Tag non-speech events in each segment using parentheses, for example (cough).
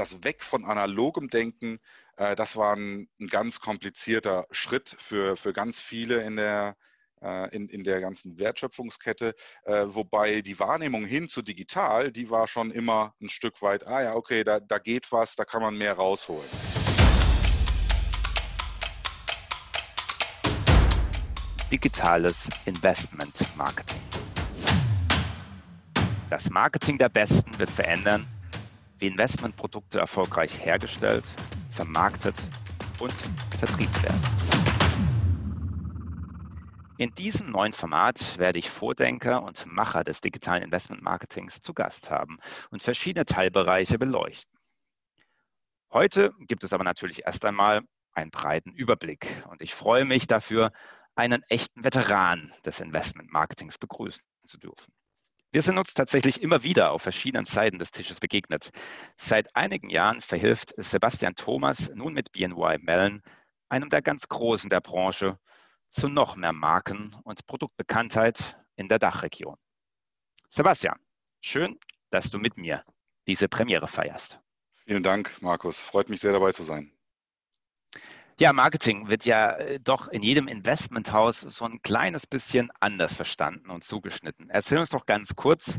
das Weg von analogem Denken, äh, das war ein, ein, ganz komplizierter Schritt für, für ganz viele in der, äh, in, in der ganzen Wertschöpfungskette, äh, wobei die Wahrnehmung hin zu digital, die war schon immer ein Stück weit, ah ja, okay, da, da geht was, da kann man mehr rausholen. Digitales Investment Marketing. Das Marketing der Besten wird verändern, wie Investmentprodukte erfolgreich hergestellt, vermarktet und vertrieben werden. In diesem neuen Format werde ich Vordenker und Macher des digitalen Investmentmarketings zu Gast haben und verschiedene Teilbereiche beleuchten. Heute gibt es aber natürlich erst einmal einen breiten Überblick und ich freue mich dafür, einen echten Veteran des Investmentmarketings begrüßen zu dürfen. Wir sind uns tatsächlich immer wieder auf verschiedenen Seiten des Tisches begegnet. Seit einigen Jahren verhilft Sebastian Thomas nun mit BNY Mellon, einem der ganz Großen der Branche, zu noch mehr Marken- und Produktbekanntheit in der Dachregion. Sebastian, schön, dass du mit mir diese Premiere feierst. Vielen Dank, Markus. Freut mich sehr dabei zu sein. Ja, Marketing wird ja äh, doch in jedem Investmenthaus so ein kleines bisschen anders verstanden und zugeschnitten. Erzähl uns doch ganz kurz,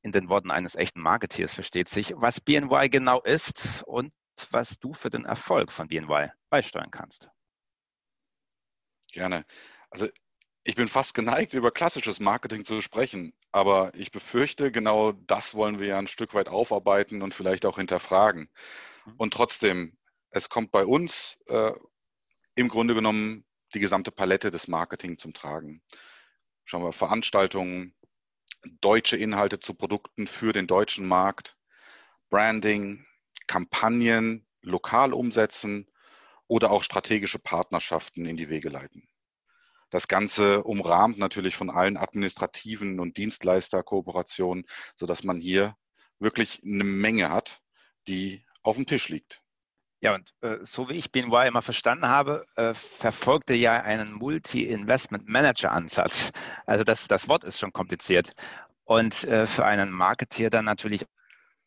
in den Worten eines echten Marketeers versteht sich, was BNY genau ist und was du für den Erfolg von BNY beisteuern kannst. Gerne. Also ich bin fast geneigt, über klassisches Marketing zu sprechen, aber ich befürchte, genau das wollen wir ja ein Stück weit aufarbeiten und vielleicht auch hinterfragen. Mhm. Und trotzdem, es kommt bei uns äh, im Grunde genommen die gesamte Palette des Marketing zum Tragen. Schauen wir Veranstaltungen, deutsche Inhalte zu Produkten für den deutschen Markt, Branding, Kampagnen lokal umsetzen oder auch strategische Partnerschaften in die Wege leiten. Das Ganze umrahmt natürlich von allen administrativen und Dienstleisterkooperationen, sodass man hier wirklich eine Menge hat, die auf dem Tisch liegt. Ja, und äh, so wie ich BNY immer verstanden habe, äh, verfolgt er ja einen Multi-Investment-Manager-Ansatz. Also das, das Wort ist schon kompliziert. Und äh, für einen Marketeer dann natürlich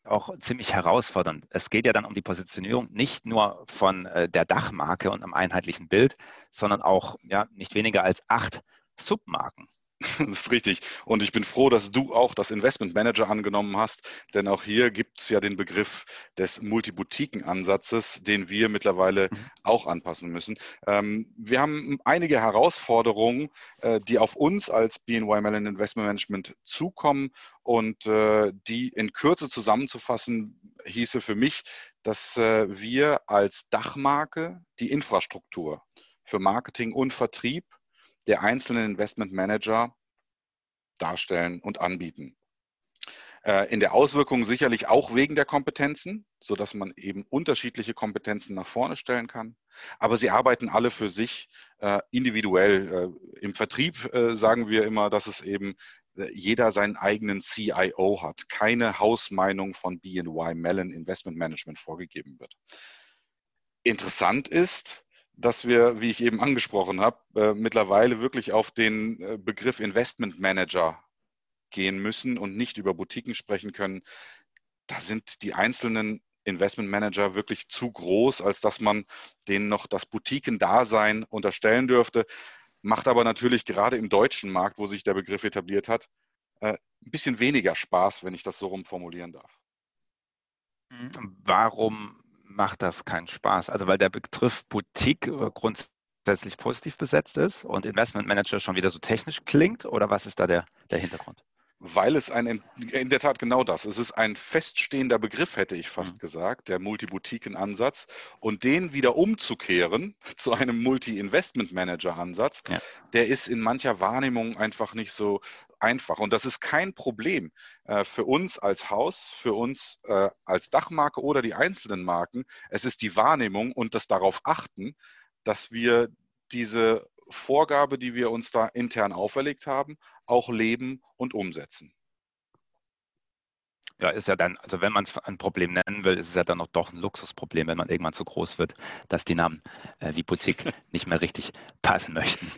auch ziemlich herausfordernd. Es geht ja dann um die Positionierung nicht nur von äh, der Dachmarke und einem einheitlichen Bild, sondern auch ja, nicht weniger als acht Submarken. (laughs) Das ist richtig. Und ich bin froh, dass du auch das Investment Manager angenommen hast, denn auch hier gibt es ja den Begriff des Multibutiken-Ansatzes, den wir mittlerweile mhm. auch anpassen müssen. Ähm, wir haben einige Herausforderungen, äh, die auf uns als BNY Mellon Investment Management zukommen und äh, die in Kürze zusammenzufassen, hieße für mich, dass äh, wir als Dachmarke die Infrastruktur für Marketing und Vertrieb der einzelnen Investment Manager darstellen und anbieten. Äh, in der Auswirkung sicherlich auch wegen der Kompetenzen, sodass man eben unterschiedliche Kompetenzen nach vorne stellen kann. Aber sie arbeiten alle für sich äh, individuell. Äh, Im Vertrieb sagen wir immer, dass es eben jeder seinen eigenen CIO hat, keine Hausmeinung von BNY Mellon Investment Management vorgegeben wird. Interessant ist, dass wir, wie ich eben angesprochen habe, äh, mittlerweile wirklich auf den äh, Begriff Investment Manager gehen müssen und nicht über Boutiquen sprechen können. Da sind die einzelnen Investment Manager wirklich zu groß, als dass man denen noch das Boutiquen-Dasein unterstellen dürfte. Macht aber natürlich gerade im deutschen Markt, wo sich der Begriff etabliert hat, äh, ein bisschen weniger Spaß, wenn ich das so rum formulieren darf. Warum macht das keinen Spaß. Also weil der Begriff Boutique äh, grundsätzlich positiv besetzt ist und Investment Manager schon wieder so technisch klingt oder was ist da der, der Hintergrund? Weil es ein, in der Tat genau das, es ist ein feststehender Begriff, hätte ich fast mhm. gesagt, der Multiboutiquen-Ansatz. Und den wieder umzukehren (laughs) zu einem Multi-Investment-Manager-Ansatz, ja. der ist in mancher Wahrnehmung einfach nicht so einfach. Und das ist kein Problem äh, für uns als Haus, für uns äh, als Dachmarke oder die einzelnen Marken. Es ist die Wahrnehmung und das darauf achten, dass wir diese Vorgabe, die wir uns da intern auferlegt haben, auch leben und umsetzen. Ja, ist ja dann, also wenn man es ein Problem nennen will, ist es ja dann noch doch ein Luxusproblem, wenn man irgendwann so groß wird, dass die Namen äh, wie Boutique (laughs) nicht mehr richtig passen möchten.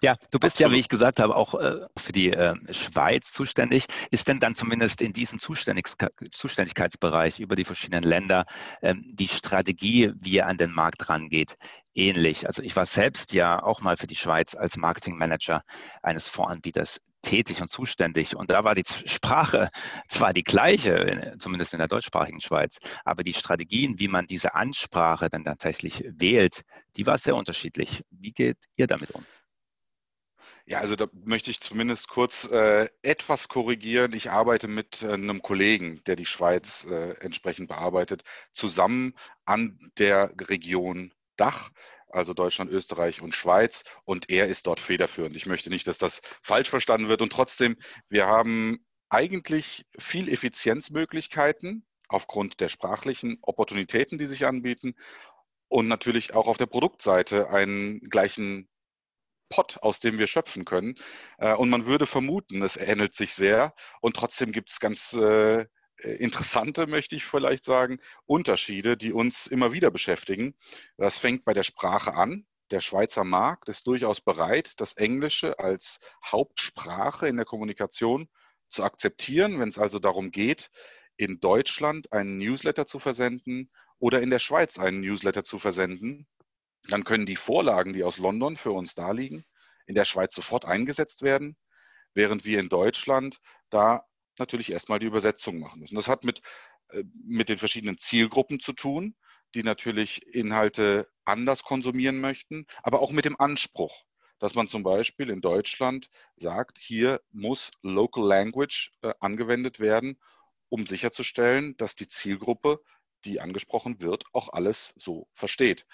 Ja, du bist Absolut. ja, wie ich gesagt habe, auch äh, für die äh, Schweiz zuständig. Ist denn dann zumindest in diesem Zuständigkeitsbereich über die verschiedenen Länder ähm, die Strategie, wie ihr an den Markt rangeht, ähnlich? Also ich war selbst ja auch mal für die Schweiz als Marketingmanager eines Fondsanbieters tätig und zuständig. Und da war die Sprache zwar die gleiche, zumindest in der deutschsprachigen Schweiz, aber die Strategien, wie man diese Ansprache dann tatsächlich wählt, die war sehr unterschiedlich. Wie geht ihr damit um? Ja, also da möchte ich zumindest kurz äh, etwas korrigieren. Ich arbeite mit äh, einem Kollegen, der die Schweiz äh, entsprechend bearbeitet, zusammen an der Region Dach also Deutschland, Österreich und Schweiz. Und er ist dort federführend. Ich möchte nicht, dass das falsch verstanden wird. Und trotzdem, wir haben eigentlich viel Effizienzmöglichkeiten aufgrund der sprachlichen Opportunitäten, die sich anbieten. Und natürlich auch auf der Produktseite einen gleichen Pot, aus dem wir schöpfen können. Äh, und man würde vermuten, es ähnelt sich sehr. Und trotzdem gibt es ganz äh, interessante, möchte ich vielleicht sagen, Unterschiede, die uns immer wieder beschäftigen. Das fängt bei der Sprache an. Der Schweizer Markt ist durchaus bereit, das Englische als Hauptsprache in der Kommunikation zu akzeptieren, wenn es also darum geht, in Deutschland einen Newsletter zu versenden oder in der Schweiz einen Newsletter zu versenden. Dann können die Vorlagen, die aus London für uns da liegen, in der Schweiz sofort eingesetzt werden, während wir in Deutschland da natürlich erstmal die Übersetzung machen müssen. Das hat mit, äh, mit den verschiedenen Zielgruppen zu tun, die natürlich Inhalte anders konsumieren möchten, aber auch mit dem Anspruch, dass man zum Beispiel in Deutschland sagt, hier muss Local Language äh, angewendet werden, um sicherzustellen, dass die Zielgruppe, die angesprochen wird, auch alles so versteht.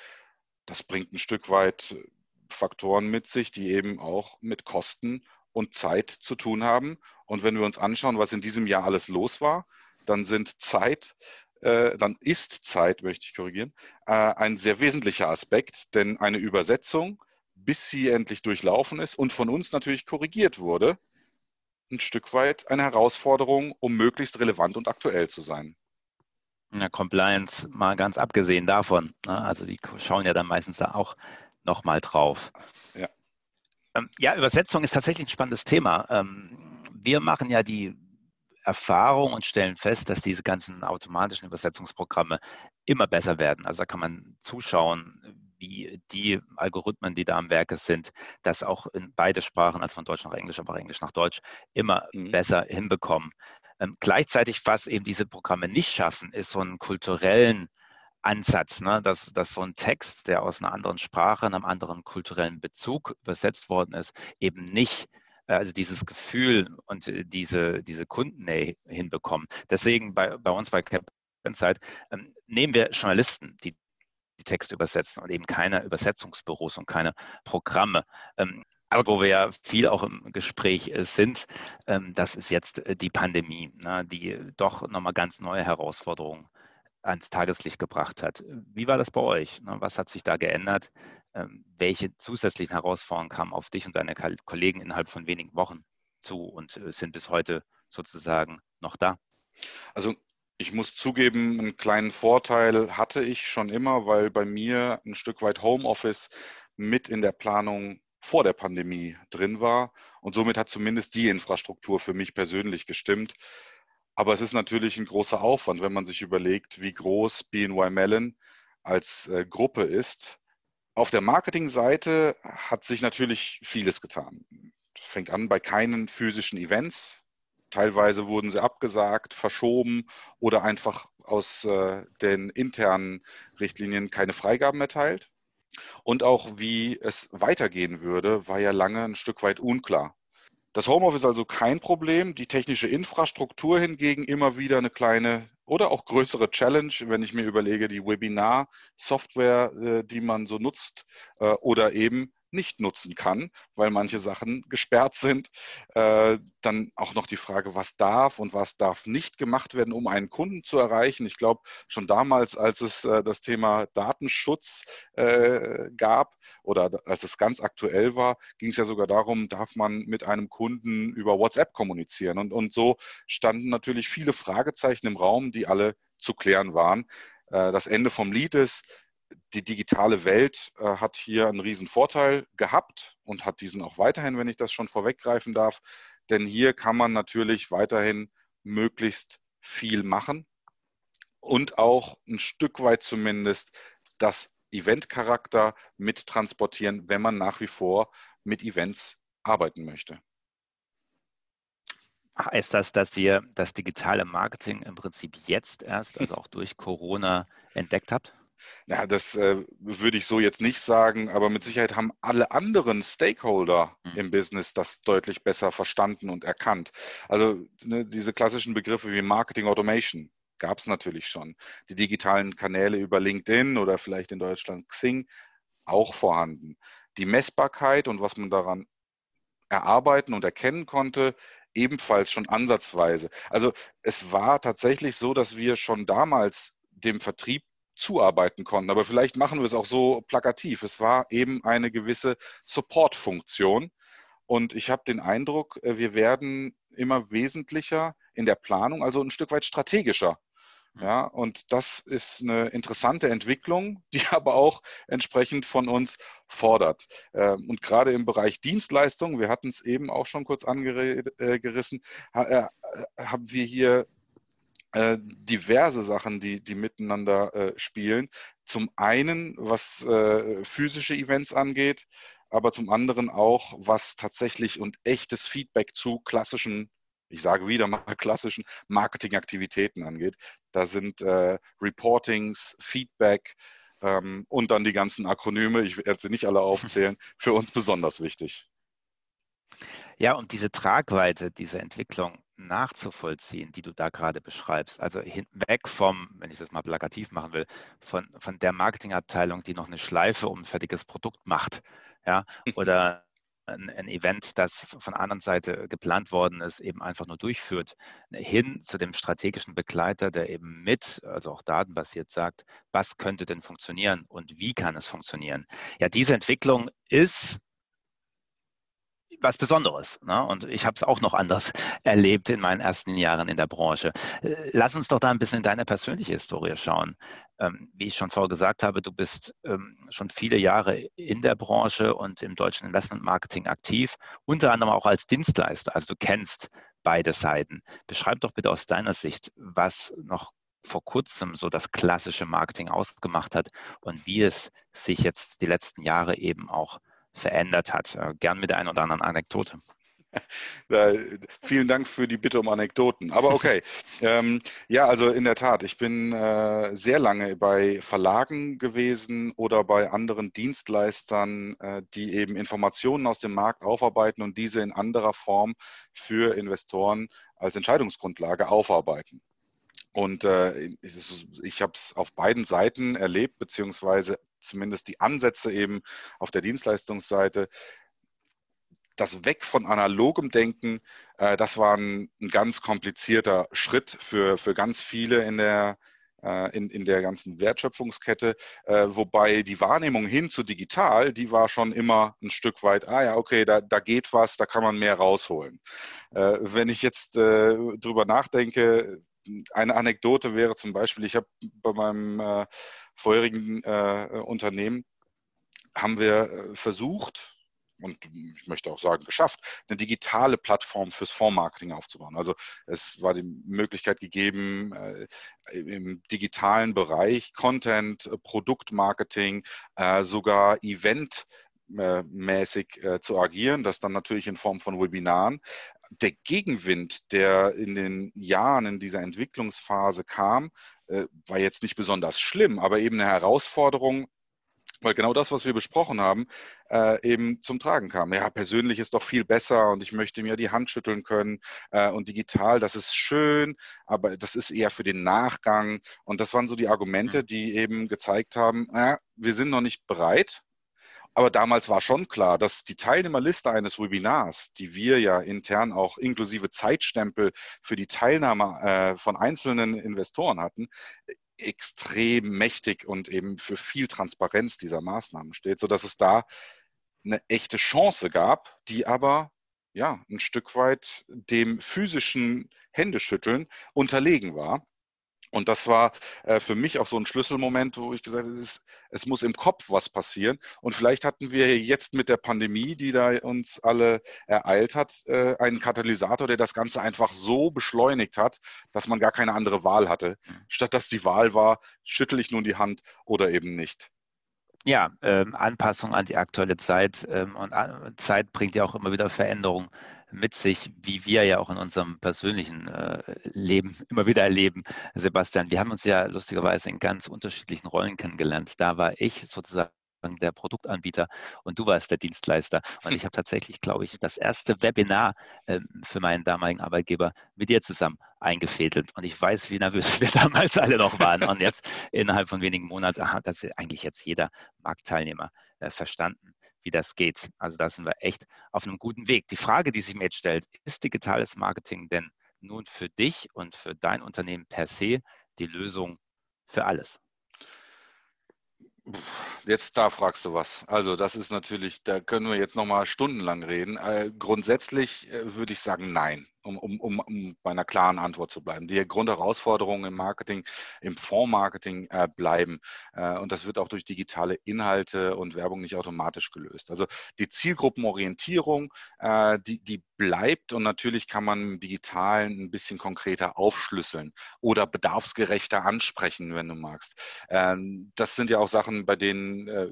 Das bringt ein Stück weit äh, Faktoren mit sich, die eben auch mit Kosten und Zeit zu tun haben. Und wenn wir uns anschauen, was in diesem Jahr alles los war, dann sind Zeit, äh, dann ist Zeit, möchte ich korrigieren, äh, ein sehr wesentlicher Aspekt, denn eine Übersetzung, bis sie endlich durchlaufen ist und von uns natürlich korrigiert wurde, ein Stück weit eine Herausforderung, um möglichst relevant und aktuell zu sein. Ja, Compliance mal ganz abgesehen davon. Ne? Also die schauen ja dann meistens da auch nochmal drauf. Ja. Ähm, ja, Übersetzung ist tatsächlich ein spannendes Thema. Ähm, wir machen ja die Erfahrung und stellen fest, dass diese ganzen automatischen Übersetzungsprogramme immer besser werden. Also da kann man zuschauen, wie die Algorithmen, die da am Werke sind, das auch in beide Sprachen, also von Deutsch nach Englisch, aber auch Englisch nach Deutsch, immer mhm. besser hinbekommen. Ähm, gleichzeitig, was eben diese Programme nicht schaffen, ist so einen kulturellen Ansatz, ne? dass, dass so ein Text, der aus einer anderen Sprache, einem anderen kulturellen Bezug übersetzt worden ist, eben nicht äh, also dieses Gefühl und äh, diese, diese Kundennähe hinbekommen. Deswegen bei, bei uns bei Cap Insight ähm, nehmen wir Journalisten, die die Texte übersetzen und eben keine Übersetzungsbüros und keine Programme. Ähm, aber wo wir ja viel auch im Gespräch äh, sind, ähm, das ist jetzt die Pandemie, ne, die doch nochmal ganz neue Herausforderungen ans Tageslicht gebracht hat. Wie war das bei euch? Ne? Was hat sich da geändert? Ähm, welche zusätzlichen Herausforderungen kamen auf dich und deine Kollegen innerhalb von wenigen Wochen zu und äh, sind bis heute sozusagen noch da? Also ich muss zugeben, einen kleinen Vorteil hatte ich schon immer, weil bei mir ein Stück weit Homeoffice mit in der Planung vor der Pandemie drin war. Und somit hat zumindest die Infrastruktur für mich persönlich gestimmt. Aber es ist natürlich ein großer Aufwand, wenn man sich überlegt, wie groß BNY Mellon als äh, Gruppe ist. Auf der Marketingseite hat sich natürlich vieles getan. Fängt an bei keinen physischen Events. Teilweise wurden sie abgesagt, verschoben oder einfach aus äh, den internen Richtlinien keine Freigaben erteilt. Und auch wie es weitergehen würde, war ja lange ein Stück weit unklar. Das Homeoffice also kein Problem, die technische Infrastruktur hingegen immer wieder eine kleine oder auch größere Challenge, wenn ich mir überlege, die Webinar-Software, äh, die man so nutzt, äh, oder eben nicht nutzen kann, weil manche Sachen gesperrt sind. Äh, dann auch noch die Frage, was darf und was darf nicht gemacht werden, um einen Kunden zu erreichen. Ich glaube, schon damals, als es äh, das Thema Datenschutz äh, gab oder als es ganz aktuell war, ging es ja sogar darum, darf man mit einem Kunden über WhatsApp kommunizieren. Und, und so standen natürlich viele Fragezeichen im Raum, die alle zu klären waren. Das Ende vom Lied ist, die digitale Welt äh, hat hier einen riesen Vorteil gehabt und hat diesen auch weiterhin, wenn ich das schon vorweggreifen darf. Denn hier kann man natürlich weiterhin möglichst viel machen und auch ein Stück weit zumindest das Eventcharakter mit transportieren, wenn man nach wie vor mit Events arbeiten möchte. Heißt das, dass ihr das digitale Marketing im Prinzip jetzt erst, also auch durch Corona, entdeckt habt? Ja, das äh, würde ich so jetzt nicht sagen, aber mit Sicherheit haben alle anderen Stakeholder mhm. im Business das deutlich besser verstanden und erkannt. Also ne, diese klassischen Begriffe wie Marketing Automation gab es natürlich schon. Die digitalen Kanäle über LinkedIn oder vielleicht in Deutschland Xing auch vorhanden. Die Messbarkeit und was man daran erarbeiten und erkennen konnte, ebenfalls schon ansatzweise. Also es war tatsächlich so, dass wir schon damals dem Vertrieb zuarbeiten konnten. Aber vielleicht machen wir es auch so plakativ. Es war eben eine gewisse Support-Funktion. Und ich habe den Eindruck, äh, wir werden immer wesentlicher in der Planung, also ein Stück weit strategischer. Mhm. Ja, und das ist eine interessante Entwicklung, (laughs) die aber auch entsprechend von uns fordert. Ähm, und gerade im Bereich Dienstleistungen, wir hatten es eben auch schon kurz angerissen, äh, haben wir hier äh, diverse Sachen, die, die miteinander äh, spielen. Zum einen, was äh, physische Events angeht, aber zum anderen auch, was tatsächlich und echtes Feedback zu klassischen, ich sage wieder mal (laughs) klassischen Marketingaktivitäten angeht. Da sind äh, Reportings, Feedback ähm, und dann die ganzen Akronyme, ich werde sie nicht alle aufzählen, (laughs) für uns besonders wichtig. Ja, und diese Tragweite, diese Entwicklung nachzuvollziehen, die du da gerade beschreibst, also hinweg vom, wenn ich das mal plakativ machen will, von, von der Marketingabteilung, die noch eine Schleife um ein fertiges Produkt macht, ja, oder (laughs) ein, ein, Event, das von der anderen Seite geplant worden ist, eben einfach nur durchführt, hin zu dem strategischen Begleiter, der eben mit, also auch datenbasiert sagt, was könnte denn funktionieren und wie kann es funktionieren. Ja, diese Entwicklung ist was Besonderes. Ne? Und ich habe es auch noch anders (laughs) erlebt in meinen ersten Jahren in der Branche. Äh, lass uns doch da ein bisschen in deine persönliche Historie schauen. Ähm, wie ich schon vorher gesagt habe, du bist ähm, schon viele Jahre in der Branche und im deutschen Investmentmarketing aktiv, unter anderem auch als Dienstleister. Also du kennst beide Seiten. Beschreib doch bitte aus deiner Sicht, was noch vor kurzem so das klassische Marketing ausgemacht hat und wie es sich jetzt die letzten Jahre eben auch verändert hat. Gern mit der einen oder anderen Anekdote. (laughs) Ja, vielen Dank für die Bitte um Anekdoten. Aber okay. (laughs) ähm, ja, also in der Tat, ich bin äh, sehr lange bei Verlagen gewesen oder bei anderen Dienstleistern, äh, die eben Informationen aus dem Markt aufarbeiten und diese in anderer Form für Investoren als Entscheidungsgrundlage aufarbeiten. Und äh, ich habe es auf beiden Seiten erlebt, beziehungsweise zumindest die Ansätze eben auf der Dienstleistungsseite. Das Weg von analogem Denken, äh, das war ein, ein, ganz komplizierter Schritt für, für ganz viele in der, äh, in, in der ganzen Wertschöpfungskette, äh, wobei die Wahrnehmung hin zu digital, die war schon immer ein Stück weit, ah ja, okay, da, da geht was, da kann man mehr rausholen. Äh, wenn ich jetzt äh, drüber nachdenke, eine Anekdote wäre zum Beispiel, ich habe bei meinem äh, vorherigen äh, Unternehmen, haben wir äh, versucht, und ich möchte auch sagen, geschafft, eine digitale Plattform fürs Fondsmarketing aufzubauen. Also es war die Möglichkeit gegeben, äh, im digitalen Bereich Content, Produktmarketing, äh, sogar Event mäßig äh, zu agieren, das dann natürlich in Form von Webinaren der Gegenwind, der in den Jahren in dieser Entwicklungsphase kam, äh, war jetzt nicht besonders schlimm, aber eben eine Herausforderung, weil genau das, was wir besprochen haben, äh, eben zum Tragen kam. Ja, persönlich ist doch viel besser und ich möchte mir die Hand schütteln können äh, und digital, das ist schön, aber das ist eher für den Nachgang. Und das waren so die Argumente, mhm. die eben gezeigt haben, ja, wir sind noch nicht bereit, Aber damals war schon klar, dass die Teilnehmerliste eines Webinars, die wir ja intern auch inklusive Zeitstempel für die Teilnahme äh, von einzelnen Investoren hatten, extrem mächtig und eben für viel Transparenz dieser Maßnahmen steht, sodass es da eine echte Chance gab, die aber ja ein Stück weit dem physischen Händeschütteln unterlegen war. Und das war äh, für mich auch so ein Schlüsselmoment, wo ich gesagt habe, es, ist, es, muss im Kopf was passieren. Und vielleicht hatten wir jetzt mit der Pandemie, die da uns alle ereilt hat, äh, einen Katalysator, der das Ganze einfach so beschleunigt hat, dass man gar keine andere Wahl hatte. Mhm. Statt dass die Wahl war, schüttel ich nun die Hand oder eben nicht. Ja, ähm, Anpassung an die aktuelle Zeit ähm, und äh, Zeit bringt ja auch immer wieder Veränderungen mit sich, wie wir ja auch in unserem persönlichen äh, Leben (laughs) immer wieder erleben. Sebastian, wir haben uns ja lustigerweise in ganz unterschiedlichen Rollen kennengelernt. Da war ich sozusagen der Produktanbieter und du warst der Dienstleister. Und ich habe tatsächlich, glaube ich, das erste Webinar äh, für meinen damaligen Arbeitgeber mit dir zusammen eingefädelt. Und ich weiß, wie nervös (laughs) wir damals alle noch waren. Und jetzt innerhalb von wenigen Monaten hat das eigentlich jetzt jeder Marktteilnehmer äh, verstanden wie das geht. Also da sind wir echt auf einem guten Weg. Die Frage, die sich mir jetzt stellt, ist digitales Marketing denn nun für dich und für dein Unternehmen per se die Lösung für alles? Jetzt da fragst du was. Also das ist natürlich, da können wir jetzt noch mal stundenlang reden. Äh, grundsätzlich äh, würde ich sagen, nein um, um, um, bei einer klaren Antwort zu bleiben. Die Grundherausforderungen im Marketing, im Fondsmarketing äh, bleiben. Äh, und das wird auch durch digitale Inhalte und Werbung nicht automatisch gelöst. Also die Zielgruppenorientierung, äh, die, die bleibt und natürlich kann man im Digitalen ein bisschen konkreter aufschlüsseln oder bedarfsgerechter ansprechen, wenn du magst. Ähm, das sind ja auch Sachen, bei denen äh,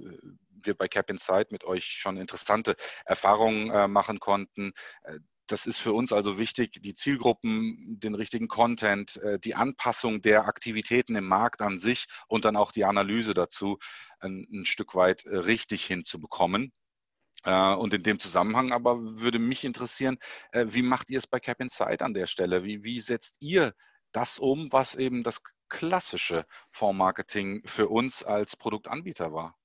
wir bei Cap Insight mit euch schon interessante Erfahrungen äh, machen konnten. Äh, das ist für uns also wichtig, die Zielgruppen, den richtigen Content, äh, die Anpassung der Aktivitäten im Markt an sich und dann auch die Analyse dazu ein, ein Stück weit äh, richtig hinzubekommen. Äh, und in dem Zusammenhang aber würde mich interessieren, wie macht ihr es bei Cap Insight an der Stelle? Wie, wie setzt ihr das um, was eben das klassische Fondsmarketing für uns als Produktanbieter war?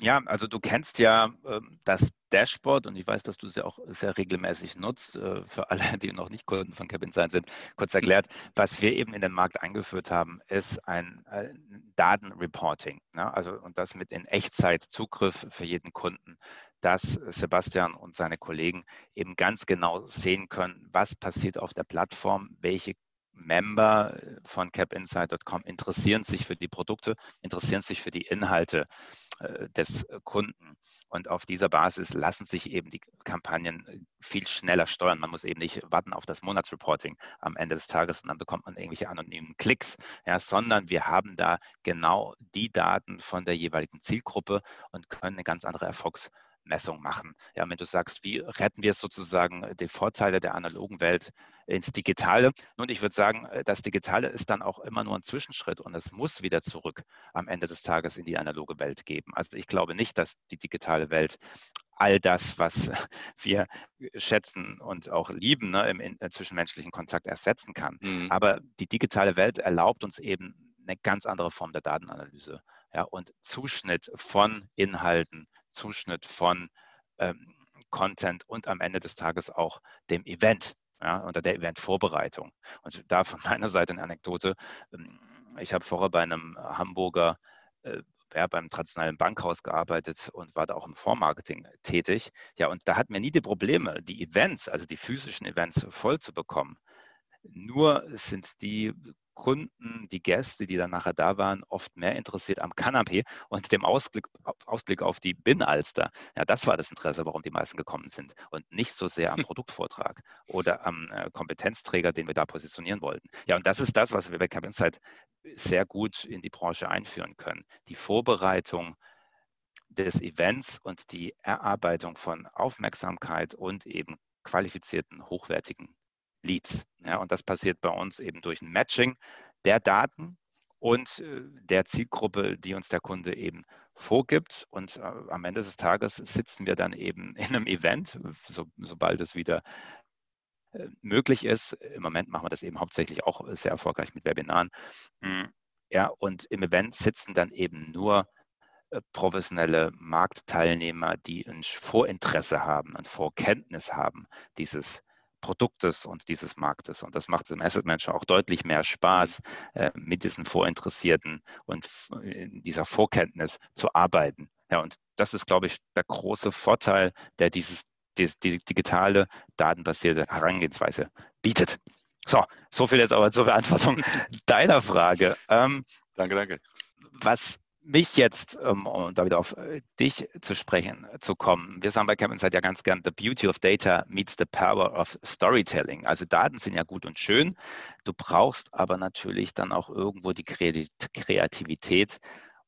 Ja, also du kennst ja äh, das Dashboard und ich weiß, dass du es ja auch sehr regelmäßig nutzt. Äh, für alle, (laughs) die noch nicht Kunden von Cabin Science sind, kurz erklärt, was wir eben in den Markt eingeführt haben, ist ein, ein Datenreporting. Ne? Also und das mit in Echtzeit Zugriff für jeden Kunden, dass Sebastian und seine Kollegen eben ganz genau sehen können, was passiert auf der Plattform, welche Member von capinsight.com interessieren sich für die Produkte, interessieren sich für die Inhalte äh, des Kunden. Und auf dieser Basis lassen sich eben die Kampagnen viel schneller steuern. Man muss eben nicht warten auf das Monatsreporting am Ende des Tages und dann bekommt man irgendwelche anonymen Klicks, ja, sondern wir haben da genau die Daten von der jeweiligen Zielgruppe und können eine ganz andere Erfolgs Messung machen. Ja, wenn du sagst, wie retten wir sozusagen äh, die Vorteile der analogen Welt ins Digitale? Nun, ich würde sagen, äh, das Digitale ist dann auch immer nur ein Zwischenschritt und es muss wieder zurück am Ende des Tages in die analoge Welt geben. Also ich glaube nicht, dass die digitale Welt all das, was (laughs) wir schätzen und auch lieben ne, im, im zwischenmenschlichen Kontakt ersetzen kann. Mhm. Aber die digitale Welt erlaubt uns eben eine ganz andere Form der Datenanalyse ja, und Zuschnitt von Inhalten, Zuschnitt von ähm, Content und am Ende des Tages auch dem Event, ja, unter der Eventvorbereitung. Und da von (laughs) meiner Seite eine Anekdote. Ähm, ich habe vorher bei einem Hamburger äh, ja, beim traditionellen Bankhaus gearbeitet und war da auch im Vormarketing tätig. Ja, und da hatten wir nie die Probleme, die Events, also die physischen Events voll zu bekommen. Nur sind die Kunden, die Gäste, die dann nachher da waren, oft mehr interessiert am Kanapé und dem Ausblick, Ausblick auf die Binnenalster. Ja, das war das Interesse, warum die meisten gekommen sind und nicht so sehr am (laughs) Produktvortrag oder am äh, Kompetenzträger, den wir da positionieren wollten. Ja, und das ist das, was wir bei Cap Insight sehr gut in die Branche einführen können. Die Vorbereitung des Events und die Erarbeitung von Aufmerksamkeit und eben qualifizierten, hochwertigen Leads. Ja, und das passiert bei uns eben durch ein Matching der Daten und äh, der Zielgruppe, die uns der Kunde eben vorgibt. Und äh, am Ende des Tages sitzen wir dann eben (laughs) in einem Event, so, sobald es wieder äh, möglich ist. Im Moment machen wir das eben hauptsächlich auch sehr erfolgreich mit Webinaren. Hm, ja, und im Event sitzen dann eben nur professionelle Marktteilnehmer, die ein Vorinteresse haben, ein Vorkenntnis haben dieses Produktes und dieses Marktes. Und das macht dem Asset Manager auch deutlich mehr Spaß, äh, mit diesen Vorinteressierten und in dieser Vorkenntnis zu arbeiten. Ja, und das ist, glaube ich, der große Vorteil, der dieses die, die digitale, datenbasierte Herangehensweise bietet. So, so viel jetzt aber zur Beantwortung (laughs) deiner Frage. Ähm, danke, danke. Was mich jetzt, um, um da wieder auf äh, dich zu sprechen zu kommen, wir sagen bei Kevin ja ganz gern, the beauty of data meets the power of storytelling. Also Daten sind ja gut und schön, du brauchst aber natürlich dann auch irgendwo die Kreativität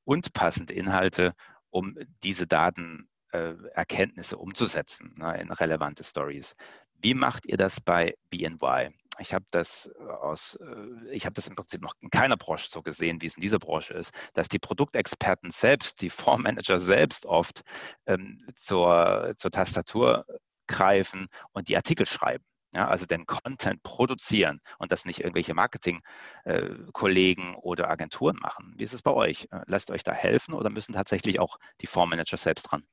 und passende Inhalte, um diese Datenerkenntnisse äh, umzusetzen ne, in relevante Stories. Wie macht ihr das bei BNY? Ich habe das äh, aus, äh, ich habe das im Prinzip noch in keiner Branche so gesehen, wie es in dieser Branche ist, dass die Produktexperten selbst, die (laughs) Fondsmanager selbst oft ähm, zur, zur Tastatur greifen und die Artikel schreiben. Ja, also den Content produzieren und das nicht irgendwelche Marketing-Kollegen äh, oder Agenturen machen. Wie ist es bei euch? Lasst euch da helfen oder müssen tatsächlich auch die Fondsmanager selbst dran?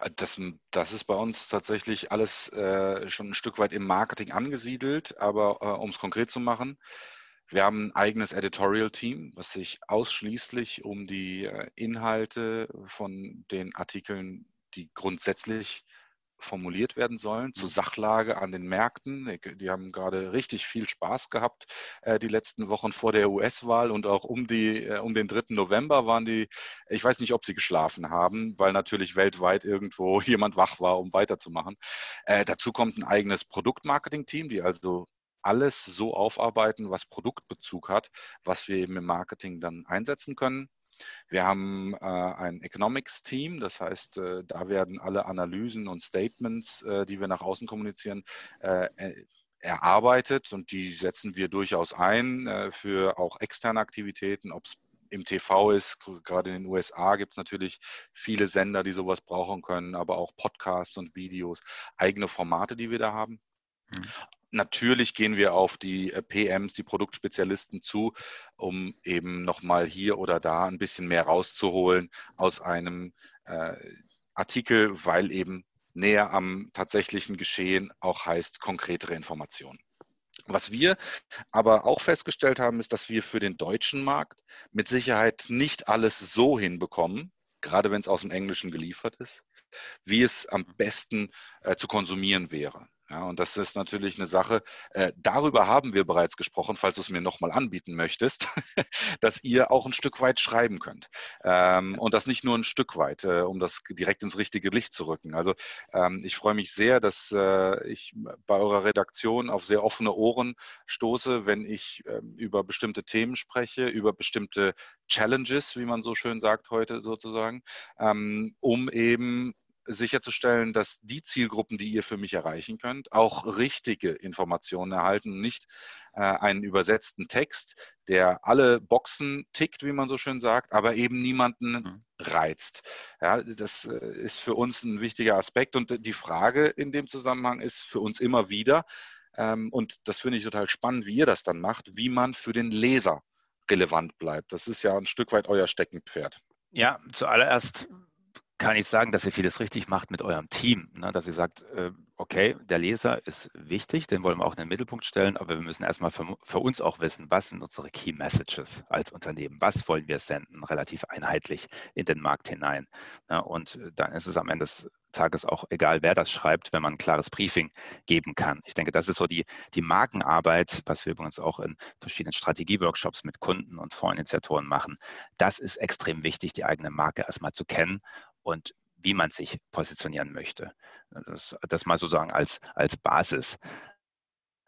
Äh, das, das ist bei uns tatsächlich alles äh, schon ein Stück weit im Marketing angesiedelt, aber äh, um es konkret zu machen, wir haben ein eigenes Editorial-Team, was sich ausschließlich um die äh, Inhalte von den Artikeln, die grundsätzlich formuliert werden sollen zur mhm. Sachlage an den Märkten. Die haben gerade richtig viel Spaß gehabt äh, die letzten Wochen vor der US-Wahl und auch um, die, äh, um den 3. November waren die, ich weiß nicht, ob sie geschlafen haben, weil natürlich weltweit irgendwo (laughs) jemand wach war, um weiterzumachen. Äh, dazu kommt ein eigenes Produktmarketing-Team, die also alles so aufarbeiten, was Produktbezug hat, was wir eben im Marketing dann einsetzen können. Wir haben äh, ein Economics-Team, das heißt, äh, da werden alle Analysen und Statements, äh, die wir nach außen kommunizieren, äh, erarbeitet und die setzen wir durchaus ein äh, für auch externe Aktivitäten, ob es im TV ist, gerade in den USA gibt es natürlich viele Sender, die sowas brauchen können, aber auch Podcasts und Videos, eigene Formate, die wir da haben. Mhm. Natürlich gehen wir auf die äh, PMs, die Produktspezialisten zu, um eben nochmal hier oder da ein bisschen mehr rauszuholen aus einem äh, Artikel, weil eben näher am tatsächlichen Geschehen auch heißt konkretere Informationen. Was wir aber auch festgestellt haben, ist, dass wir für den deutschen Markt mit Sicherheit nicht alles so hinbekommen, gerade wenn es aus dem Englischen geliefert ist, wie es am besten äh, zu konsumieren wäre. Ja, und das ist natürlich eine Sache, äh, darüber haben wir bereits gesprochen, falls du es mir nochmal anbieten möchtest, (laughs) dass ihr auch ein Stück weit schreiben könnt. Ähm, und das nicht nur ein Stück weit, äh, um das direkt ins richtige Licht zu rücken. Also ähm, ich freue mich sehr, dass äh, ich bei eurer Redaktion auf sehr offene Ohren stoße, wenn ich ähm, über bestimmte Themen spreche, über bestimmte Challenges, wie man so schön sagt heute sozusagen, ähm, um eben sicherzustellen, dass die Zielgruppen, die ihr für mich erreichen könnt, auch richtige Informationen erhalten, nicht äh, einen übersetzten Text, der alle Boxen tickt, wie man so schön sagt, aber eben niemanden mhm. reizt. Ja, das äh, ist für uns ein wichtiger Aspekt und die Frage in dem Zusammenhang ist für uns immer wieder, ähm, und das finde ich total spannend, wie ihr das dann macht, wie man für den Leser relevant bleibt. Das ist ja ein Stück weit euer Steckenpferd. Ja, zuallererst kann ich sagen, dass ihr vieles richtig macht mit eurem Team. Ne? Dass ihr sagt, äh, okay, der Leser ist wichtig, den wollen wir auch in den Mittelpunkt stellen, aber wir müssen erstmal für, für, uns auch wissen, was sind unsere Key Messages als Unternehmen, was wollen wir senden, relativ einheitlich in den Markt hinein. Ne? Und dann ist es am Ende des Tages auch egal, wer das schreibt, wenn man ein klares Briefing geben kann. Ich denke, das ist so die, die Markenarbeit, was wir übrigens auch in verschiedenen Strategieworkshops mit Kunden und Fondsinitiatoren machen. Das ist extrem wichtig, die eigene Marke erstmal zu kennen und wie man sich positionieren möchte. Das, das mal sozusagen als, als Basis.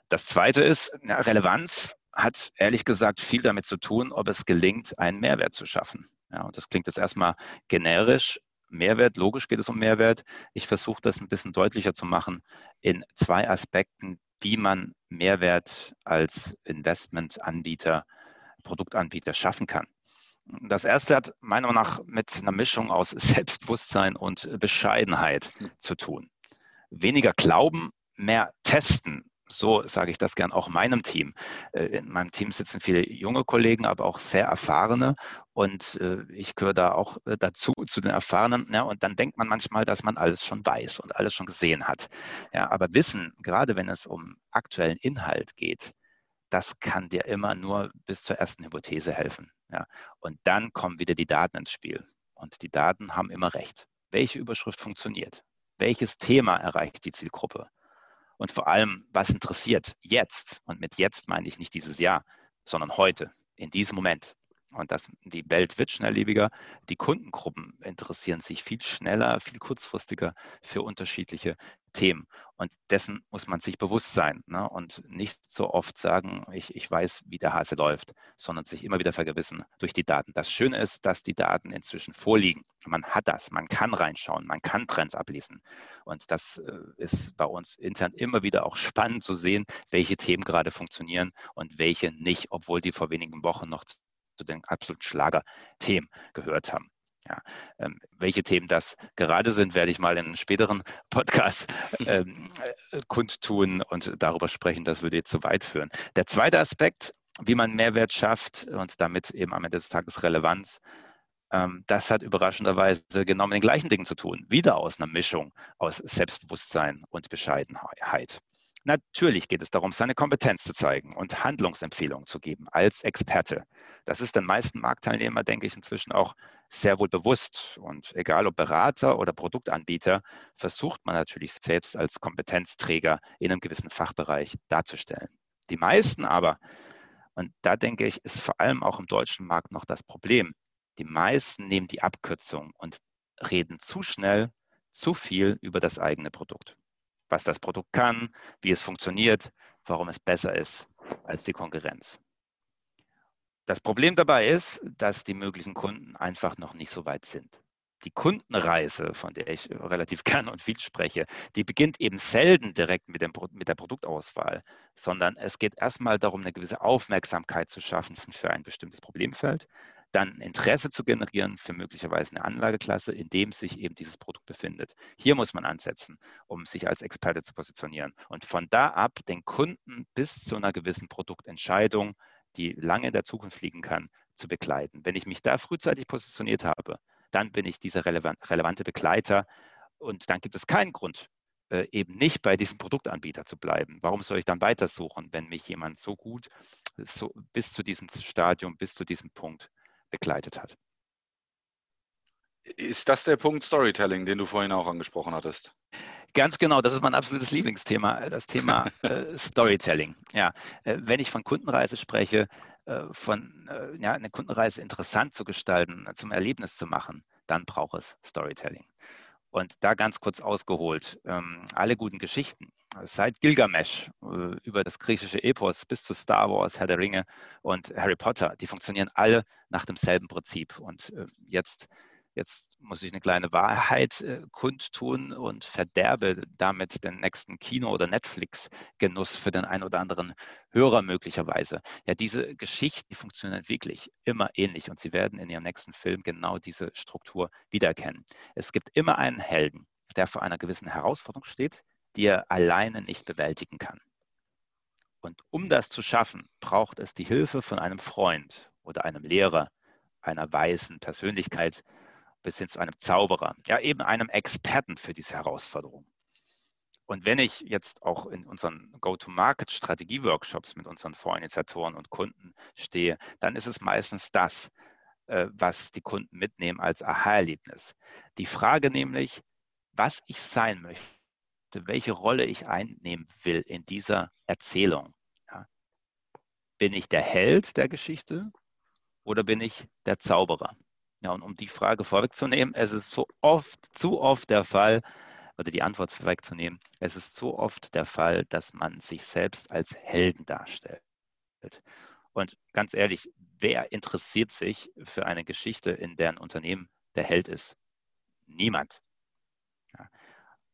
Das zweite ist, ja, Relevanz hat ehrlich gesagt viel damit zu tun, ob es gelingt, einen Mehrwert zu schaffen. Ja, und das klingt jetzt erstmal generisch. Mehrwert, logisch geht es um Mehrwert. Ich versuche das ein bisschen deutlicher zu machen in zwei Aspekten, wie man Mehrwert als Investmentanbieter, Produktanbieter schaffen kann. Das erste hat meiner Meinung nach mit einer Mischung aus (laughs) Selbstbewusstsein und Bescheidenheit zu tun. Weniger glauben, mehr testen. so sage ich das gern auch meinem Team. Äh, in meinem Team sitzen viele junge Kollegen, aber auch sehr erfahrene. Und äh, ich gehöre da auch äh, dazu, zu den Erfahrenen. Ja, und dann denkt man manchmal, dass man alles schon weiß und alles schon gesehen hat. Ja, aber Wissen, gerade wenn es um aktuellen Inhalt geht, das kann dir immer nur bis zur ersten Hypothese helfen. Ja. Und dann kommen wieder die Daten ins Spiel. Und die Daten haben immer recht. Welche Überschrift funktioniert? Welches Thema erreicht die Zielgruppe? Und vor allem, was interessiert jetzt? Und mit jetzt meine ich nicht dieses Jahr, sondern heute, in diesem Moment. Und das, die Welt wird schnelllebiger. Die Kundengruppen interessieren sich viel schneller, viel kurzfristiger für unterschiedliche Themen. Und dessen muss man sich bewusst sein ne? und nicht so oft sagen, ich, ich weiß, wie der Hase läuft, sondern sich immer wieder vergewissen durch die Daten. Das Schöne ist, dass die Daten inzwischen vorliegen. Man hat das, man kann reinschauen, man kann Trends ablesen. Und das äh, ist bei uns intern immer wieder auch spannend zu sehen, welche Themen gerade funktionieren und welche nicht, obwohl die vor wenigen Wochen noch zu den absoluten Schlagerthemen gehört haben. Ja, ähm, welche Themen das gerade sind, werde ich mal in einem späteren Podcast (laughs) ähm, äh, kundtun und darüber sprechen. Das würde jetzt zu weit führen. Der zweite Aspekt, wie man Mehrwert schafft und damit eben am Ende des Tages Relevanz, ähm, das hat überraschenderweise genau mit den gleichen Dingen zu tun. Wieder aus einer Mischung aus Selbstbewusstsein und Bescheidenheit. Natürlich geht es darum, seine Kompetenz zu zeigen und Handlungsempfehlungen zu geben als Experte. Das ist den meisten Marktteilnehmern, denke ich, inzwischen auch sehr wohl bewusst. Und egal ob Berater oder Produktanbieter, versucht man natürlich selbst als Kompetenzträger in einem gewissen Fachbereich darzustellen. Die meisten aber, und da denke ich, ist vor allem auch im deutschen Markt noch das Problem, die meisten nehmen die Abkürzung und reden zu schnell, zu viel über das eigene Produkt was das Produkt kann, wie es funktioniert, warum es besser ist als die Konkurrenz. Das Problem dabei ist, dass die möglichen Kunden einfach noch nicht so weit sind. Die Kundenreise, von der ich relativ (laughs) gern und viel spreche, die beginnt eben selten direkt mit, dem, mit der Produktauswahl, sondern es geht erstmal darum, eine gewisse Aufmerksamkeit zu schaffen für ein bestimmtes Problemfeld dann Interesse zu generieren für möglicherweise eine Anlageklasse, in dem sich eben dieses Produkt befindet. Hier muss man ansetzen, um sich als Experte zu positionieren. Und von da ab den Kunden bis zu einer gewissen Produktentscheidung, die lange in der Zukunft liegen kann, zu begleiten. Wenn ich mich da frühzeitig positioniert habe, dann bin ich dieser relevante Begleiter und dann gibt es keinen Grund, äh, eben nicht bei diesem Produktanbieter zu bleiben. Warum soll ich dann weitersuchen, wenn mich jemand so gut so bis zu diesem Stadium, bis zu diesem Punkt begleitet hat. Ist das der Punkt Storytelling, den du vorhin auch angesprochen hattest? Ganz genau, das ist mein absolutes Lieblingsthema, das Thema (laughs) äh, Storytelling. Ja, äh, wenn ich von Kundenreise spreche, äh, von äh, ja, eine Kundenreise interessant zu gestalten, zum Erlebnis zu machen, dann braucht es Storytelling. Und da ganz kurz ausgeholt, ähm, alle guten Geschichten, seit Gilgamesh äh, über das griechische Epos bis zu Star Wars, Herr der Ringe und Harry Potter, die funktionieren alle nach demselben Prinzip. Und äh, jetzt Jetzt muss ich eine kleine Wahrheit äh, kundtun und verderbe damit den nächsten Kino- oder Netflix-Genuss für den einen oder anderen Hörer möglicherweise. Ja, diese Geschichten, die funktionieren wirklich immer ähnlich und Sie werden in Ihrem nächsten Film genau diese Struktur wiedererkennen. Es gibt immer einen Helden, der vor einer gewissen Herausforderung steht, die er alleine nicht bewältigen kann. Und um das zu schaffen, braucht es die Hilfe von einem Freund oder einem Lehrer, einer weisen Persönlichkeit, bis hin zu einem Zauberer, ja eben einem Experten für diese Herausforderung. Und wenn ich jetzt auch in unseren Go-to-Market-Strategie-Workshops mit unseren Vorinitiatoren und Kunden stehe, dann ist es meistens das, äh, was die Kunden mitnehmen als Aha-Erlebnis. Die Frage nämlich, was ich sein möchte, welche Rolle ich einnehmen will in dieser Erzählung. Bin ich der Held der Geschichte oder bin ich der Zauberer? Ja, und um die Frage vorwegzunehmen, es ist so oft, zu oft der Fall, oder die Antwort vorwegzunehmen, es ist so oft der Fall, dass man sich selbst als Helden darstellt. Und ganz ehrlich, wer interessiert sich für eine Geschichte, in der ein Unternehmen der Held ist? Niemand. Ja.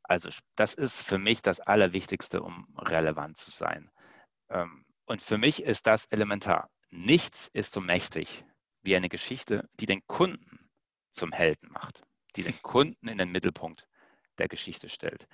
Also das ist für mich das Allerwichtigste, um relevant zu sein. Ähm, und für mich ist das elementar. Nichts ist so mächtig wie eine Geschichte, die den Kunden zum Helden macht, die den (laughs) Kunden in den Mittelpunkt der Geschichte stellt.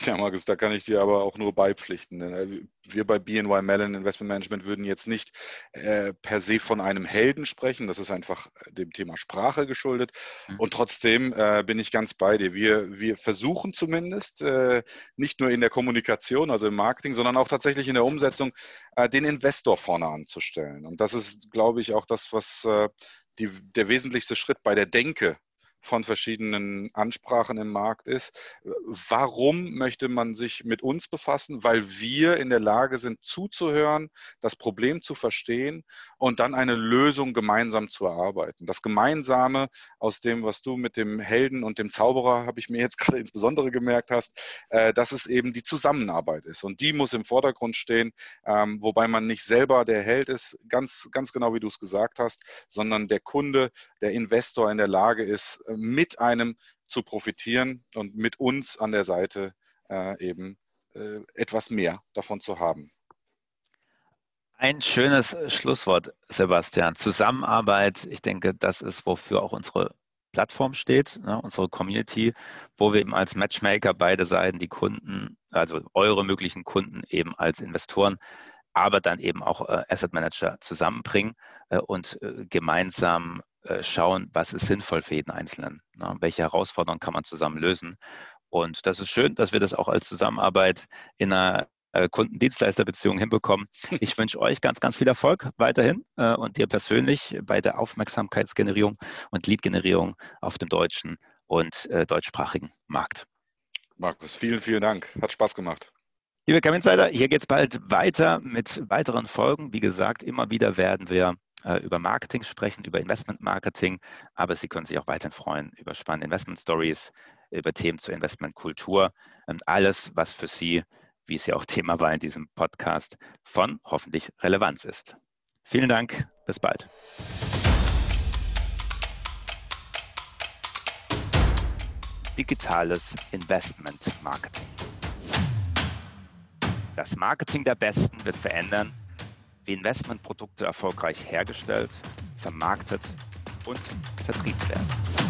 Ja, Markus, da kann ich dir aber auch nur beipflichten. Äh, wir bei BNY Mellon Investment Management würden jetzt nicht äh, per se von einem Helden sprechen. Das ist einfach äh, dem Thema Sprache geschuldet. Mhm. Und trotzdem äh, bin ich ganz bei dir. Wir, wir versuchen zumindest, äh, nicht nur in der Kommunikation, also im Marketing, sondern auch tatsächlich in der Umsetzung, äh, den Investor vorne anzustellen. Und das ist, glaube ich, auch das, was die, der wesentlichste Schritt bei der Denke von verschiedenen Ansprachen im Markt ist. Warum möchte man sich mit uns befassen? Weil wir in der Lage sind zuzuhören, das Problem zu verstehen und dann eine Lösung gemeinsam zu erarbeiten. Das Gemeinsame aus dem, was du mit dem Helden und dem Zauberer, habe ich mir jetzt (laughs) gerade insbesondere gemerkt hast, äh, dass es eben die Zusammenarbeit ist. Und die muss im Vordergrund stehen, ähm, wobei man nicht selber der Held ist, ganz, ganz genau wie du es gesagt hast, sondern der Kunde, der Investor in der Lage ist, mit einem zu profitieren und mit uns an der Seite äh, eben äh, etwas mehr davon zu haben. Ein schönes Schlusswort, Sebastian. Zusammenarbeit, ich denke, das ist, wofür auch unsere Plattform steht, ne, unsere Community, wo wir eben als Matchmaker beide Seiten, die Kunden, also eure möglichen Kunden eben als Investoren, aber dann eben auch äh, Asset Manager zusammenbringen äh, und äh, gemeinsam schauen, was ist sinnvoll für jeden Einzelnen. Ne? Welche Herausforderungen kann man zusammen lösen? Und das ist schön, dass wir das auch als Zusammenarbeit in einer äh, Kundendienstleisterbeziehung hinbekommen. Ich (laughs) wünsche euch ganz, ganz viel Erfolg weiterhin äh, und dir persönlich bei der Aufmerksamkeitsgenerierung und Leadgenerierung auf dem deutschen und deutschsprachigen Markt. Markus, vielen, vielen Dank. Hat Spaß gemacht. Liebe Camp Insider, hier geht es bald weiter mit weiteren Folgen. Wie gesagt, immer wieder werden wir äh, über Marketing sprechen, über Investment Marketing, aber Sie können sich auch weiterhin freuen über spannende Investment Stories, über Themen zur Investmentkultur und alles, was für Sie, wie es ja auch (laughs) Thema war in diesem Podcast, von hoffentlich Relevanz ist. Vielen Dank, bis bald. Digitales Investment Marketing. Das Marketing der Besten wird verändern, wie Investmentprodukte erfolgreich hergestellt, vermarktet und vertrieben werden.